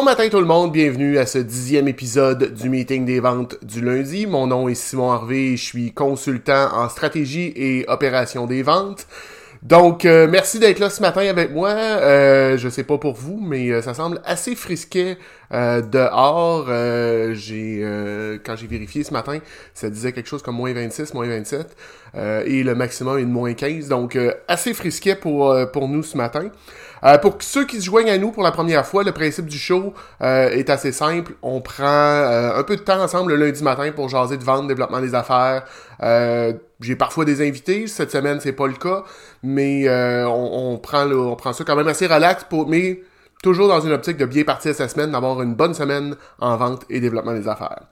Bon matin tout le monde, bienvenue à ce dixième épisode du meeting des ventes du lundi. Mon nom est Simon Harvey, je suis consultant en stratégie et opération des ventes. Donc, euh, merci d'être là ce matin avec moi. Euh, je sais pas pour vous, mais euh, ça semble assez frisquet dehors. j'ai Quand j'ai vérifié ce matin, ça disait quelque chose comme moins 26, moins 27. et le maximum est de moins 15. Donc, assez frisquet pour, pour nous ce matin. Pour ceux qui se joignent à nous pour la première fois, le principe du show est assez simple. On prend un peu de temps ensemble le lundi matin pour jaser de vente, développement des affaires, j'ai parfois des invités, cette semaine c'est pas le cas, mais euh, on, prend on prend ça quand même assez relax, pour, mais toujours dans une optique de bien partir cette semaine, d'avoir une bonne semaine en vente et développement des affaires.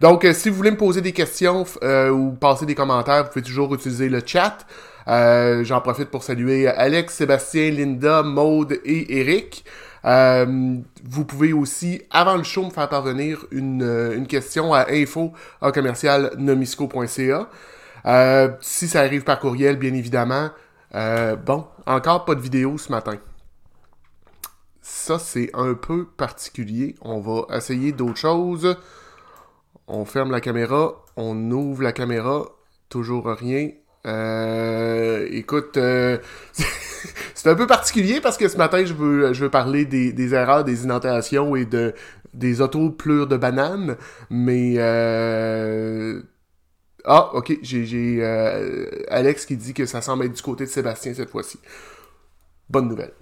Donc, euh, si vous voulez me poser des questions euh, ou passer des commentaires, vous pouvez toujours utiliser le chat. J'en profite pour saluer Alex, Sébastien, Linda, Maude et Eric. vous pouvez aussi, avant le show, me faire parvenir une, une question à info. Euh, si ça arrive par courriel, bien évidemment. Euh, bon, encore pas de vidéo ce matin. Ça, c'est un peu particulier. On va essayer d'autres choses. On ferme la caméra. On ouvre la caméra. Toujours rien. Euh, écoute, c'est un peu particulier parce que ce matin, je veux, je veux parler des, des erreurs, des inondations et de, des auto-plures de bananes. Mais ah, ok, j'ai euh, Alex qui dit que ça semble être du côté de Sébastien cette fois-ci. Bonne nouvelle.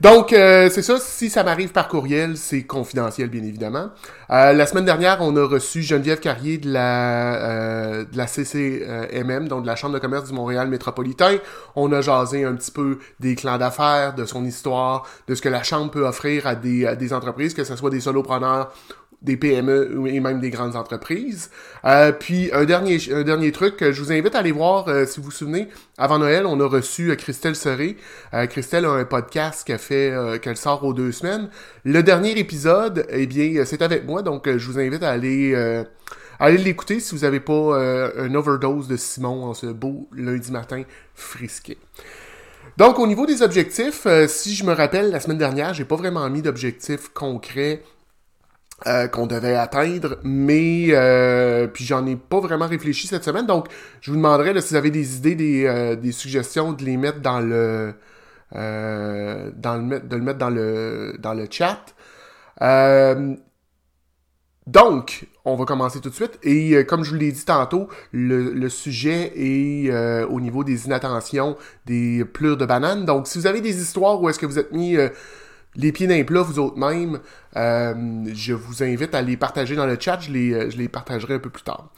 Donc, euh, c'est ça. Si ça m'arrive par courriel, c'est confidentiel, bien évidemment. Euh, la semaine dernière, on a reçu Geneviève Carrier de la, de la CCMM, donc de la Chambre de commerce du Montréal métropolitain. On a jasé un petit peu des clans d'affaires, de son histoire, de ce que la Chambre peut offrir à des, à des entreprises, que ce soit des solopreneurs des PME et même des grandes entreprises. Euh, puis un dernier, un dernier truc, je vous invite à aller voir, euh, si vous vous souvenez, avant Noël, on a reçu euh, Christelle Serré. Christelle a un podcast qu'elle fait, qu'elle sort aux deux semaines. Le dernier épisode, eh bien, c'est avec moi, donc je vous invite à aller, aller l'écouter si vous n'avez pas un overdose de Simon en ce beau lundi matin frisqué. Donc, au niveau des objectifs, si je me rappelle, la semaine dernière, j'ai pas vraiment mis d'objectifs concrets euh, qu'on devait atteindre, mais euh, puis j'en ai pas vraiment réfléchi cette semaine, donc je vous demanderais si vous avez des idées, des, euh, des, suggestions de les mettre dans le dans le de le mettre dans le dans le chat. donc, on va commencer tout de suite. Et comme je vous l'ai dit tantôt, le, le sujet est au niveau des inattentions, des pleurs de bananes. Donc, si vous avez des histoires où est-ce que vous êtes mis les pieds d'un plat, vous autres même, euh, je vous invite à les partager dans le chat, je les, euh, je les partagerai un peu plus tard.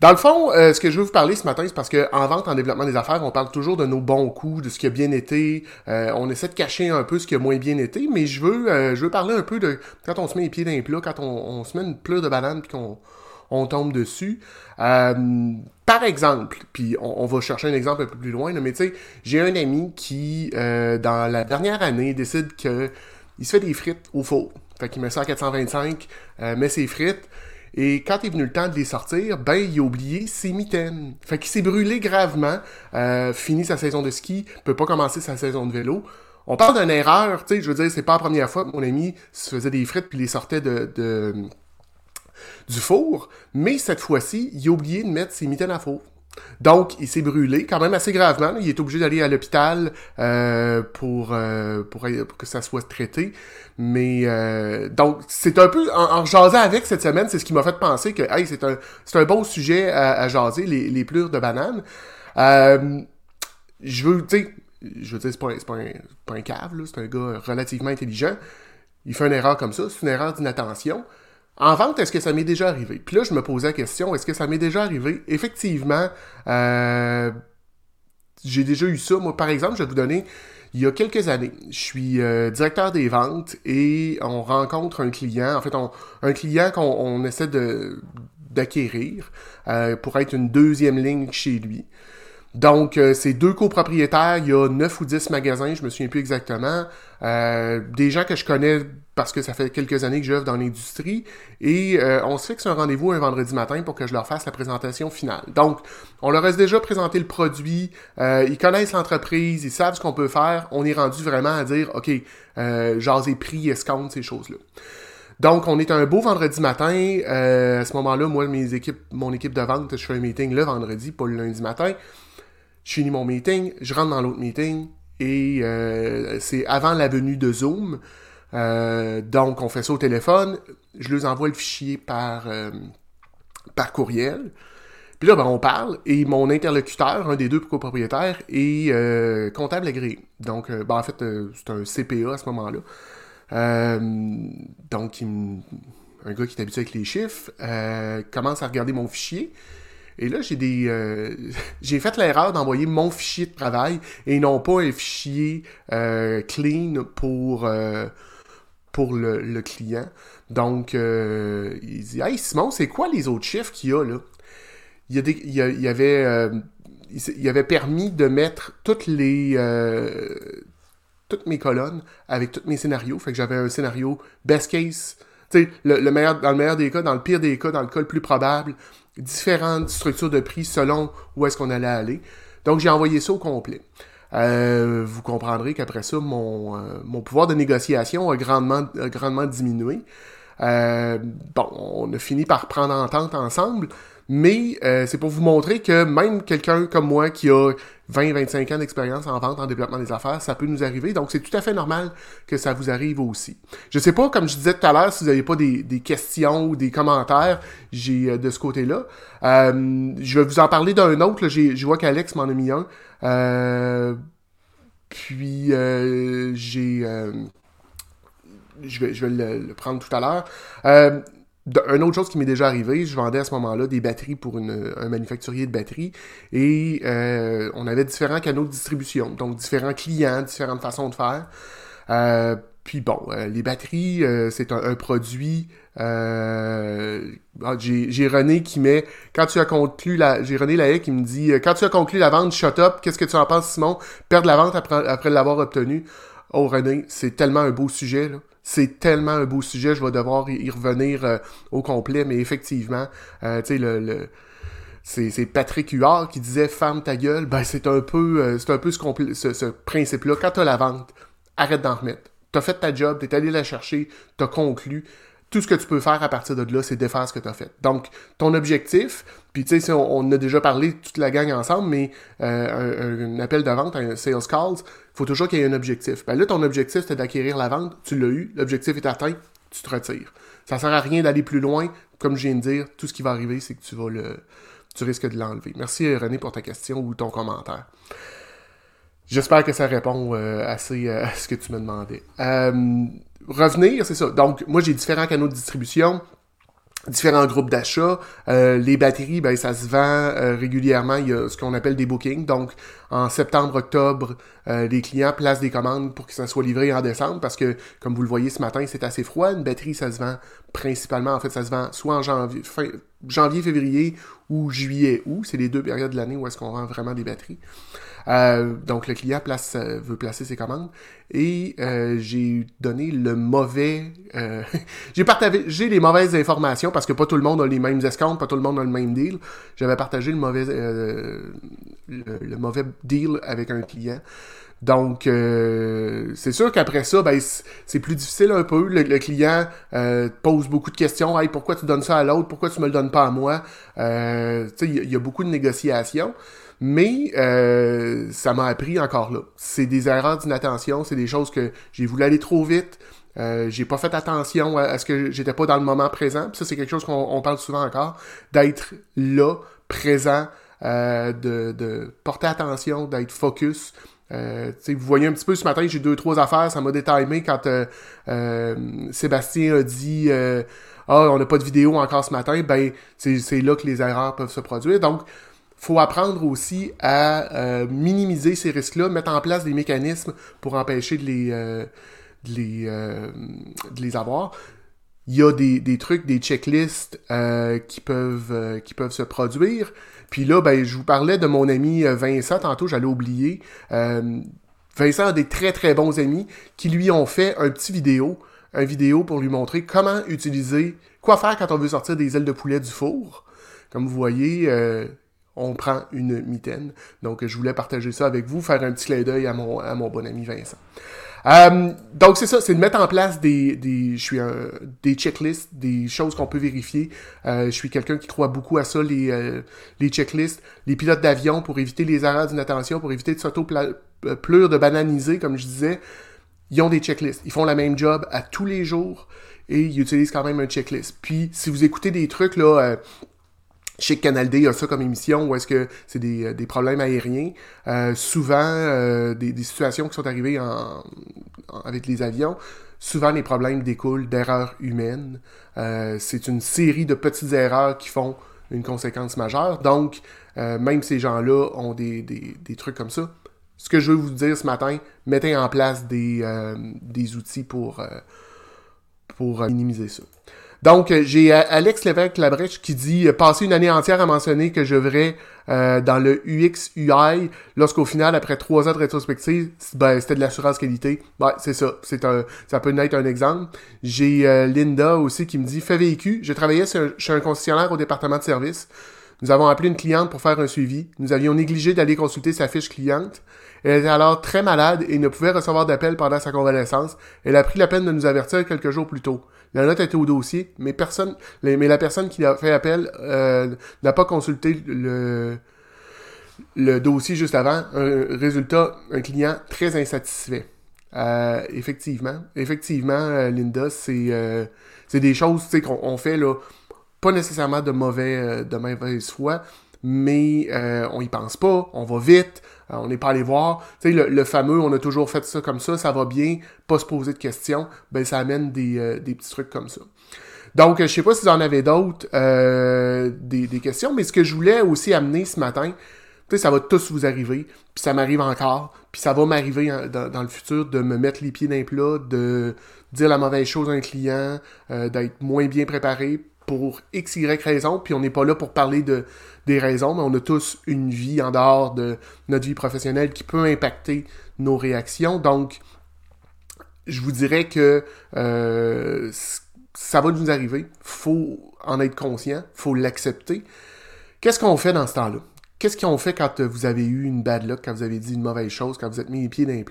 Dans le fond, euh, ce que je veux vous parler ce matin, c'est parce qu'en vente, en développement des affaires, on parle toujours de nos bons coups, de ce qui a bien été. on essaie de cacher un peu ce qui a moins bien été, mais je veux, je veux parler un peu de quand on se met les pieds d'un plat, quand on, se met une pleure de banane puis qu'on on tombe dessus. par exemple, puis on, va chercher un exemple un peu plus loin, mais tu sais, j'ai un ami qui, dans la dernière année, décide que il se fait des frites au four. Fait qu'il met ça à 425, euh, met ses frites. Et quand est venu le temps de les sortir, ben, il a oublié ses mitaines. Fait qu'il s'est brûlé gravement, euh, fini sa saison de ski, peut pas commencer sa saison de vélo. On parle d'une erreur, tu sais, je veux dire, c'est pas la première fois que mon ami se faisait des frites puis les sortait de du four, mais cette fois-ci, il a oublié de mettre ses mitaines à four. Donc, il s'est brûlé quand même assez gravement. Il est obligé d'aller à l'hôpital euh, pour, euh, pour, que ça soit traité. Mais euh, donc, c'est un peu en, jasant avec cette semaine, c'est ce qui m'a fait penser que c'est un, un bon sujet à, jaser, les, les plures de banane. je veux, sais, je veux dire, c'est pas, pas, pas un cave, c'est un gars relativement intelligent. Il fait une erreur comme ça, c'est une erreur d'inattention. En vente, est-ce que ça m'est déjà arrivé? Puis là, je me posais la question, est-ce que ça m'est déjà arrivé? Effectivement, euh, j'ai déjà eu ça. Moi, par exemple, je vais vous donner, il y a quelques années, je suis euh, directeur des ventes et on rencontre un client, en fait, un client qu'on essaie d'acquérir euh, pour être une deuxième ligne chez lui. Donc, euh, c'est deux copropriétaires, il y a neuf ou dix magasins, je me souviens plus exactement. Euh, des gens que je connais parce que ça fait quelques années que j'œuvre dans l'industrie. Et euh, on se fixe un rendez-vous un vendredi matin pour que je leur fasse la présentation finale. Donc, on leur a déjà présenté le produit, ils connaissent l'entreprise, ils savent ce qu'on peut faire. On est rendu vraiment à dire, OK, jaser prix, escompte, ces choses-là. Donc, on est un beau vendredi matin. Euh, à ce moment-là, moi, mes équipes, mon équipe de vente, je fais un meeting le vendredi, pas le lundi matin. Je finis mon meeting, je rentre dans l'autre meeting et euh, c'est avant la venue de Zoom. Euh, donc, on fait ça au téléphone. Je leur envoie le fichier par, par courriel. Puis là, ben, on parle et mon interlocuteur, un des deux copropriétaires, est euh, comptable agréé. Donc, euh, ben, en fait, euh, c'est un CPA à ce moment-là. donc, un gars qui est habitué avec les chiffres commence à regarder mon fichier. Et là, j'ai des, j'ai fait l'erreur d'envoyer mon fichier de travail et non pas un fichier clean pour pour le, client. Donc, il dit Hey Simon, c'est quoi les autres chiffres qu'il y a là? Il y, avait, euh, il, avait permis de mettre toutes les euh, toutes mes colonnes avec tous mes scénarios. Fait que j'avais un scénario best case, tu sais, le, meilleur, dans le meilleur des cas, dans le pire des cas, dans le cas le plus probable, différentes structures de prix selon où est-ce qu'on allait aller. Donc j'ai envoyé ça au complet. Euh, vous comprendrez qu'après ça, mon, mon pouvoir de négociation a grandement, a grandement diminué. bon, on a fini par prendre entente ensemble, mais euh, c'est pour vous montrer que même quelqu'un comme moi qui a 20-25 ans d'expérience en vente, en développement des affaires, ça peut nous arriver. Donc, c'est tout à fait normal que ça vous arrive aussi. Je sais pas, comme je disais tout à l'heure, si vous n'avez pas des, questions ou des commentaires j'ai euh, de ce côté-là. Euh, je vais vous en parler d'un autre. Je vois qu'Alex m'en a mis un. puis, j'ai... je vais, je vais le, le, prendre tout à l'heure une autre chose qui m'est déjà arrivé, je vendais à ce moment-là des batteries pour un manufacturier de batteries et euh, on avait différents canaux de distribution, donc différents clients, différentes façons de faire. Euh, puis bon, euh, les batteries, c'est un, produit. Ah, j'ai René qui met quand tu as conclu la. J'ai René Lahaye qui me dit quand tu as conclu la vente, shut up, qu'est-ce que tu en penses, Simon? Perdre la vente après, après l'avoir obtenue. Oh René, c'est tellement un beau sujet. Là. C'est tellement un beau sujet, je vais devoir y revenir euh, au complet, mais effectivement, euh, tu sais, le, c'est Patrick Huard qui disait ferme ta gueule, ben c'est un peu euh, c'est ce, principe-là. Quand t'as la vente, arrête d'en remettre. T'as fait ta job, t'es allé la chercher, t'as conclu tout ce que tu peux faire à partir de là, c'est défaire ce que tu as fait. Donc, ton objectif, puis tu sais, on, a déjà parlé toute la gang ensemble, mais un, appel de vente, un sales calls, faut toujours qu'il y ait un objectif. Ben là, ton objectif, c'est d'acquérir la vente, tu l'as eu, l'objectif est atteint, tu te retires. Ça sert à rien d'aller plus loin. Comme je viens de dire, tout ce qui va arriver, c'est que tu vas le. Tu risques de l'enlever. Merci René pour ta question ou ton commentaire. J'espère que ça répond euh, assez euh, à ce que tu me demandais. Euh, revenir, c'est ça. Donc, moi, j'ai différents canaux de distribution différents groupes d'achat. Euh, les batteries, ben, ça se vend euh, régulièrement. Il y a ce qu'on appelle des bookings. Donc, en septembre, octobre, euh, les clients placent des commandes pour que ça soit livré en décembre parce que, comme vous le voyez ce matin, c'est assez froid. Une batterie, ça se vend principalement, en fait, ça se vend soit en janvier, fin, janvier février ou juillet, août. C'est les deux périodes de l'année où est-ce qu'on vend vraiment des batteries. Euh, donc le client place, euh, veut placer ses commandes et euh, j'ai donné le mauvais... j'ai partagé les mauvaises informations parce que pas tout le monde a les mêmes escomptes, pas tout le monde a le même deal. J'avais partagé le mauvais, le, mauvais deal avec un client. Donc, c'est sûr qu'après ça, ben, c'est plus difficile un peu. Le, client pose beaucoup de questions. Hey, pourquoi tu donnes ça à l'autre? Pourquoi tu me le donnes pas à moi? il y, a beaucoup de négociations. Mais euh, ça m'a appris encore là. C'est des erreurs d'inattention, c'est des choses que j'ai voulu aller trop vite. Euh, j'ai pas fait attention à, ce que j'étais pas dans le moment présent. Ça, c'est quelque chose qu'on parle souvent encore, d'être là, présent, euh, de, de, porter attention, d'être focus. Euh, vous voyez un petit peu ce matin, j'ai deux, trois affaires, ça m'a détimé quand euh, euh, Sébastien a dit Ah, on n'a pas de vidéo encore ce matin, ben c'est là que les erreurs peuvent se produire. Donc, faut apprendre aussi à minimiser ces risques-là, mettre en place des mécanismes pour empêcher de les, de les, de les avoir. Il y a des, des trucs, des checklists qui, peuvent, qui peuvent se produire. Puis là, ben, je vous parlais de mon ami Vincent, tantôt j'allais oublier. Vincent a des très très bons amis qui lui ont fait un petit vidéo, un vidéo pour lui montrer comment utiliser, quoi faire quand on veut sortir des ailes de poulet du four. Comme vous voyez, on prend une mitaine. Donc, je voulais partager ça avec vous, faire un petit clin d'œil à mon, à mon bon ami Vincent. Euh, donc c'est ça, c'est de mettre en place des, des, je suis des checklists, des choses qu'on peut vérifier. Euh, je suis quelqu'un qui croit beaucoup à ça, les, euh, les checklists, les pilotes d'avion pour éviter les erreurs d'inattention, pour éviter de s'auto-plure, de bananiser, comme je disais. Ils ont des checklists. Ils font la même job à tous les jours et ils utilisent quand même un checklist. Puis si vous écoutez des trucs là chez Canal D, il y a ça comme émission où est-ce que c'est des, euh, des, problèmes aériens. Euh, souvent, euh, des, des, situations qui sont arrivées avec les avions, souvent les problèmes découlent d'erreurs humaines. c'est une série de petites erreurs qui font une conséquence majeure. Donc, même ces gens-là ont des, des, trucs comme ça. Ce que je veux vous dire ce matin, mettez en place des, des outils pour, pour minimiser ça. Donc, euh, j'ai euh, Alex Lévesque-Labrèche qui dit euh, passer une année entière à mentionner que je verrais dans le UX UI lorsqu'au final, après trois ans de rétrospective, ben, c'était de l'assurance qualité. Ouais, c'est ça. C'est un, ça peut être un exemple. J'ai Linda aussi qui me dit fait vécu. Je travaillais chez un concessionnaire au département de service. Nous avons appelé une cliente pour faire un suivi. Nous avions négligé d'aller consulter sa fiche cliente. Elle était alors très malade et ne pouvait recevoir d'appel pendant sa convalescence. Elle a pris la peine de nous avertir quelques jours plus tôt. La note était au dossier, mais personne, mais la personne qui a fait appel euh, n'a pas consulté le, dossier juste avant. Un résultat, un client très insatisfait. Euh, effectivement, effectivement, euh, Linda, c'est des choses qu'on fait là, pas nécessairement de mauvais de mauvaise foi, mais on y pense pas, on va vite, on n'est pas allé voir. Tu le, fameux, on a toujours fait ça comme ça, ça va bien, pas se poser de questions, ben ça amène des, euh, des petits trucs comme ça. Donc, je sais pas si vous en avez d'autres, euh, des, questions, mais ce que je voulais aussi amener ce matin, tu sais, ça va tous vous arriver, puis ça m'arrive encore, puis ça va m'arriver dans, le futur de me mettre les pieds dans les plats, de dire la mauvaise chose à un client, d'être moins bien préparé pour x, y raison, puis on n'est pas là pour parler de, des raisons, mais on a tous une vie en dehors de notre vie professionnelle qui peut impacter nos réactions. Donc, je vous dirais que euh, ça va nous arriver. faut en être conscient, faut l'accepter. Qu'est-ce qu'on fait dans ce temps-là? Qu'est-ce qu'on fait quand vous avez eu une bad luck, quand vous avez dit une mauvaise chose, quand vous êtes mis les pieds dans les?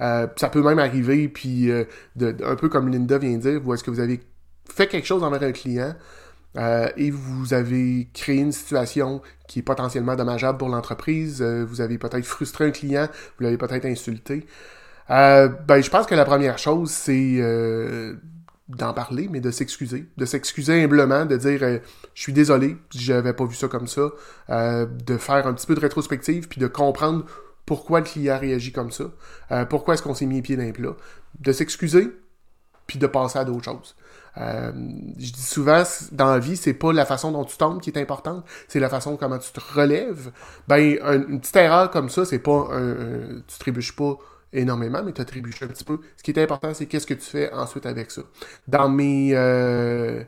Euh, ça peut même arriver, puis euh, un peu comme Linda vient de dire, ou est-ce que vous avez fait quelque chose envers un client, euh, et vous avez créé une situation qui est potentiellement dommageable pour l'entreprise, euh, vous avez peut-être frustré un client, vous l'avez peut-être insulté. Euh, ben, je pense que la première chose, c'est d'en parler, mais de s'excuser. De s'excuser humblement, de dire je suis désolé, j'avais pas vu ça comme ça. de faire un petit peu de rétrospective, puis de comprendre pourquoi le client réagit comme ça. pourquoi est-ce qu'on s'est mis les pieds dans les. De s'excuser, puis de passer à d'autres choses. Euh, je dis souvent, dans la vie, c'est pas la façon dont tu tombes qui est importante, c'est la façon comment tu te relèves. Ben, une petite erreur comme ça, c'est pas un, tu trébuches pas énormément, mais tu trébuches un petit peu. Ce qui est important, c'est qu'est-ce que tu fais ensuite avec ça. Dans mes euh,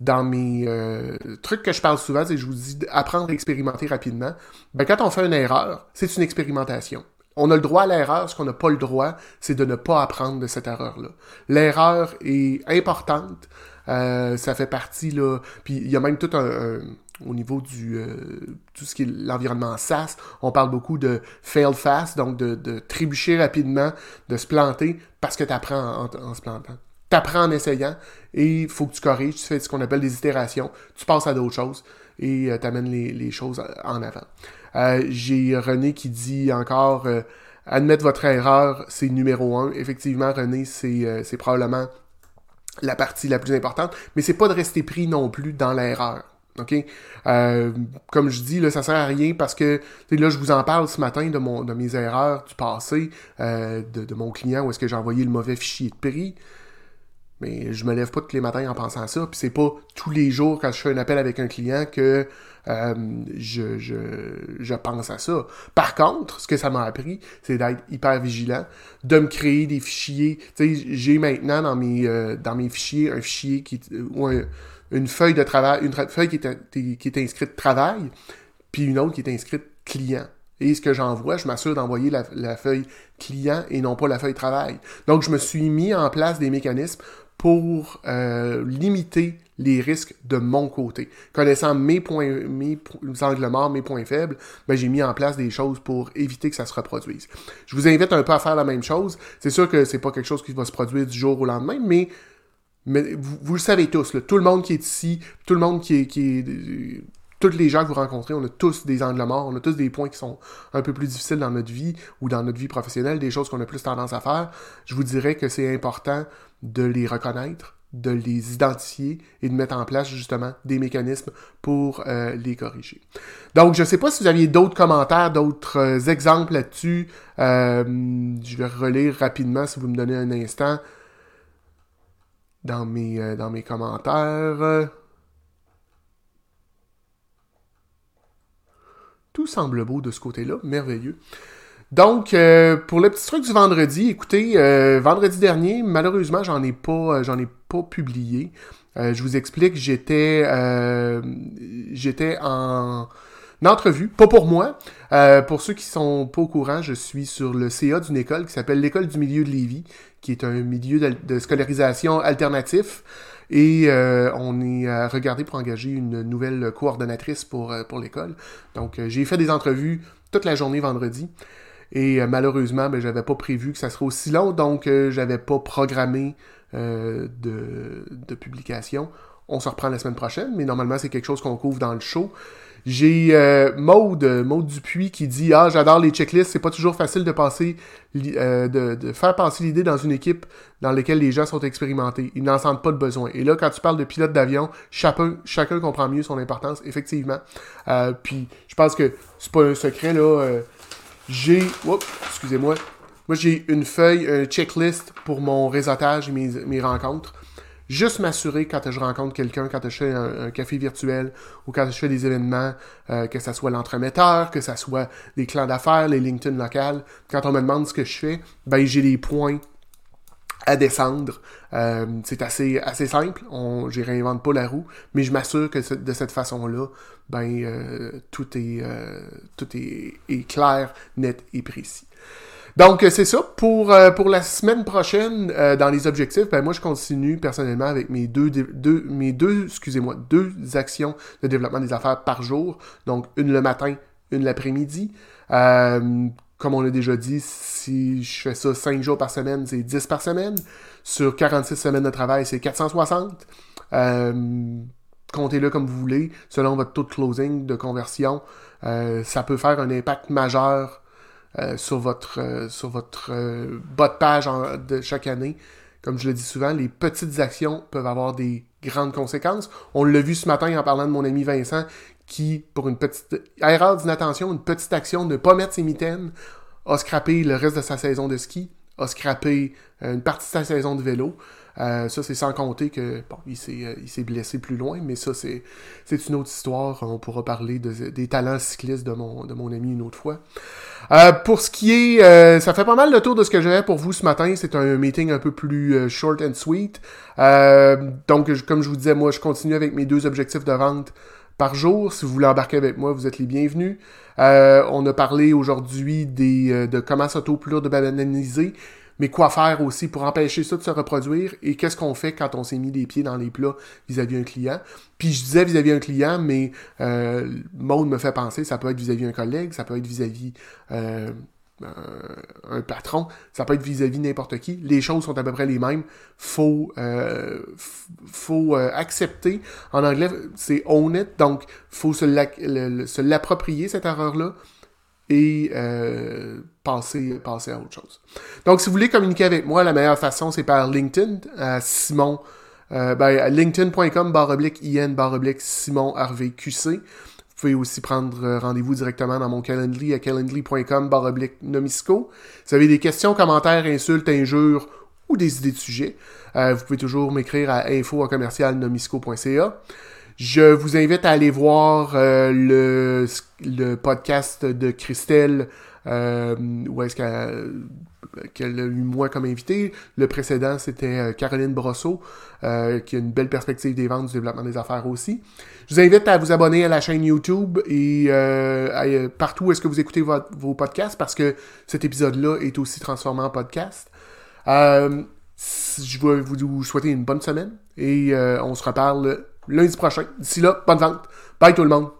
dans mes euh, trucs que je parle souvent, c'est que je vous dis apprendre à expérimenter rapidement. Ben, quand on fait une erreur, c'est une expérimentation. On a le droit à l'erreur, ce qu'on n'a pas le droit, c'est de ne pas apprendre de cette erreur-là. L'erreur est importante, euh, ça fait partie, là, puis il y a même tout un, au niveau du euh, tout ce qui est l'environnement SaaS, on parle beaucoup de fail fast, donc de, trébucher rapidement, de se planter, parce que tu apprends en, se plantant. Tu apprends en essayant, et il faut que tu corriges, tu fais ce qu'on appelle des itérations, tu passes à d'autres choses, et euh, tu amènes les, les choses en avant. Euh, j'ai René qui dit encore euh, admettre votre erreur, c'est numéro un. Effectivement, René, c'est euh, probablement la partie la plus importante, mais c'est pas de rester pris non plus dans l'erreur. Comme je dis, là, ça sert à rien parce que là, je vous en parle ce matin de, mon, de mes erreurs du passé, de, de, mon client où est-ce que j'ai envoyé le mauvais fichier de prix. Mais je me lève pas tous les matins en pensant à ça. Puis c'est pas tous les jours quand je fais un appel avec un client que euh, je, je, je, pense à ça. Par contre, ce que ça m'a appris, c'est d'être hyper vigilant, de me créer des fichiers. J'ai maintenant dans mes, euh, dans mes fichiers un fichier qui ou une feuille de travail, une feuille qui est, qui est inscrite travail, puis une autre qui est inscrite client. Et ce que j'envoie, je m'assure d'envoyer la, feuille client et non pas la feuille travail. Donc, je me suis mis en place des mécanismes pour euh, limiter les risques de mon côté. Connaissant mes points, mes angles morts, mes points faibles, ben, j'ai mis en place des choses pour éviter que ça se reproduise. Je vous invite un peu à faire la même chose. C'est sûr que c'est pas quelque chose qui va se produire du jour au lendemain, mais, mais vous, le savez tous, tout le monde qui est ici, tout le monde qui est, qui est tous les gens que vous rencontrez, on a tous des angles morts, on a tous des points qui sont un peu plus difficiles dans notre vie ou dans notre vie professionnelle, des choses qu'on a plus tendance à faire. Je vous dirais que c'est important de les reconnaître, de les identifier et de mettre en place justement des mécanismes pour euh, les corriger. Donc, je ne sais pas si vous aviez d'autres commentaires, d'autres euh, exemples là-dessus. Euh, je vais relire rapidement si vous me donnez un instant dans mes, dans mes commentaires. Tout semble beau de ce côté-là, merveilleux. Donc, euh, pour le petit truc du vendredi, écoutez, euh, vendredi dernier, malheureusement, j'en ai pas, euh, j'en ai pas publié. je vous explique, j'étais, j'étais en entrevue, pas pour moi. pour ceux qui sont pas au courant, je suis sur le CA d'une école qui s'appelle l'école du milieu de Lévis, qui est un milieu de, scolarisation alternatif. Et on est regardé pour engager une nouvelle coordonnatrice pour, pour l'école. Donc, j'ai fait des entrevues toute la journée vendredi. Et euh, malheureusement, ben, j'avais pas prévu que ça serait aussi long, donc euh, j'avais pas programmé euh, de, de, publication. On se reprend la semaine prochaine, mais normalement, c'est quelque chose qu'on couvre dans le show. J'ai Maude, Maude Dupuis qui dit Ah, j'adore les checklists, c'est pas toujours facile de passer de, de, faire passer l'idée dans une équipe dans laquelle les gens sont expérimentés. Ils n'en sentent pas de besoin. Et là, quand tu parles de pilote d'avion, chacun, chacun comprend mieux son importance, effectivement. puis je pense que c'est pas un secret là j'ai. excusez-moi. Moi, j'ai une feuille, un checklist pour mon réseautage et mes, rencontres. Juste m'assurer quand je rencontre quelqu'un, quand je fais un, café virtuel ou quand je fais des événements, euh, que ça soit l'entremetteur, que ça soit des clans d'affaires, les LinkedIn locales. Quand on me demande ce que je fais, ben j'ai des points à descendre. Euh, c'est assez, assez simple, on, je réinvente pas la roue, mais je m'assure que de cette façon-là, ben, euh, tout, est, tout est, clair, net et précis. Donc, c'est ça. Pour, pour la semaine prochaine, dans les objectifs, ben, moi, je continue personnellement avec mes deux, deux mes deux, excusez-moi, deux actions de développement des affaires par jour. Donc, une le matin, une l'après-midi comme on l'a déjà dit, si je fais ça 5 jours par semaine, c'est 10 par semaine. Sur 46 semaines de travail, c'est 460. Euh, comptez-le comme vous voulez, selon votre taux de closing, de conversion. Euh, ça peut faire un impact majeur euh, sur votre, sur votre bas de page de chaque année. Comme je le dis souvent, les petites actions peuvent avoir des grandes conséquences. On l'a vu ce matin en parlant de mon ami Vincent qui, pour une petite erreur d'inattention, une petite action, ne pas mettre ses mitaines, a scrappé le reste de sa saison de ski, a scrappé euh, une partie de sa saison de vélo. Euh, ça, c'est sans compter que bon, il s'est, euh, blessé plus loin, mais ça, c'est, une autre histoire. On pourra parler des talents cyclistes de mon, de mon ami une autre fois. pour ce qui est, ça fait pas mal le tour de ce que j'avais pour vous ce matin. C'est un meeting un peu plus short and sweet. donc, comme je vous disais, moi, je continue avec mes deux objectifs de vente par jour. Si vous voulez embarquer avec moi, vous êtes les bienvenus. Euh, on a parlé aujourd'hui des, euh, de comment s'auto-plure de bananiser, mais quoi faire aussi pour empêcher ça de se reproduire? Et qu'est-ce qu'on fait quand on s'est mis les pieds dans les plats vis-à-vis un client? Puis je disais vis-à-vis un client, mais euh, Maud me fait penser, ça peut être vis-à-vis un collègue, ça peut être vis-à-vis euh, euh, un patron, ça peut être vis-à-vis n'importe qui. Les choses sont à peu près les mêmes. Faut, euh, faut euh, accepter. En anglais, c'est own it. Donc, faut se l'approprier cette erreur-là et passer, à autre chose. Donc, si vous voulez communiquer avec moi, la meilleure façon, c'est par LinkedIn, à Simon, ben, linkedin.com barre oblique IN barre oblique Simon Harvey QC. Vous pouvez aussi prendre euh, rendez-vous directement dans mon Calendly à calendly.com oblique nomisco. Si vous avez des questions, commentaires, insultes, injures ou des idées de sujets, euh, vous pouvez toujours m'écrire à info Je vous invite à aller voir euh, le, podcast de Christelle, où est-ce qu'elle a eu moi comme invité. Le précédent, c'était Caroline Brosseau, qui a une belle perspective des ventes, du développement des affaires aussi. Je vous invite à vous abonner à la chaîne YouTube et euh, euh, partout où est-ce que vous écoutez vos podcasts parce que cet épisode-là est aussi transformé en podcast. Euh, Je vais vous souhaiter une bonne semaine et on se reparle lundi prochain. D'ici là, bonne vente. Bye tout le monde.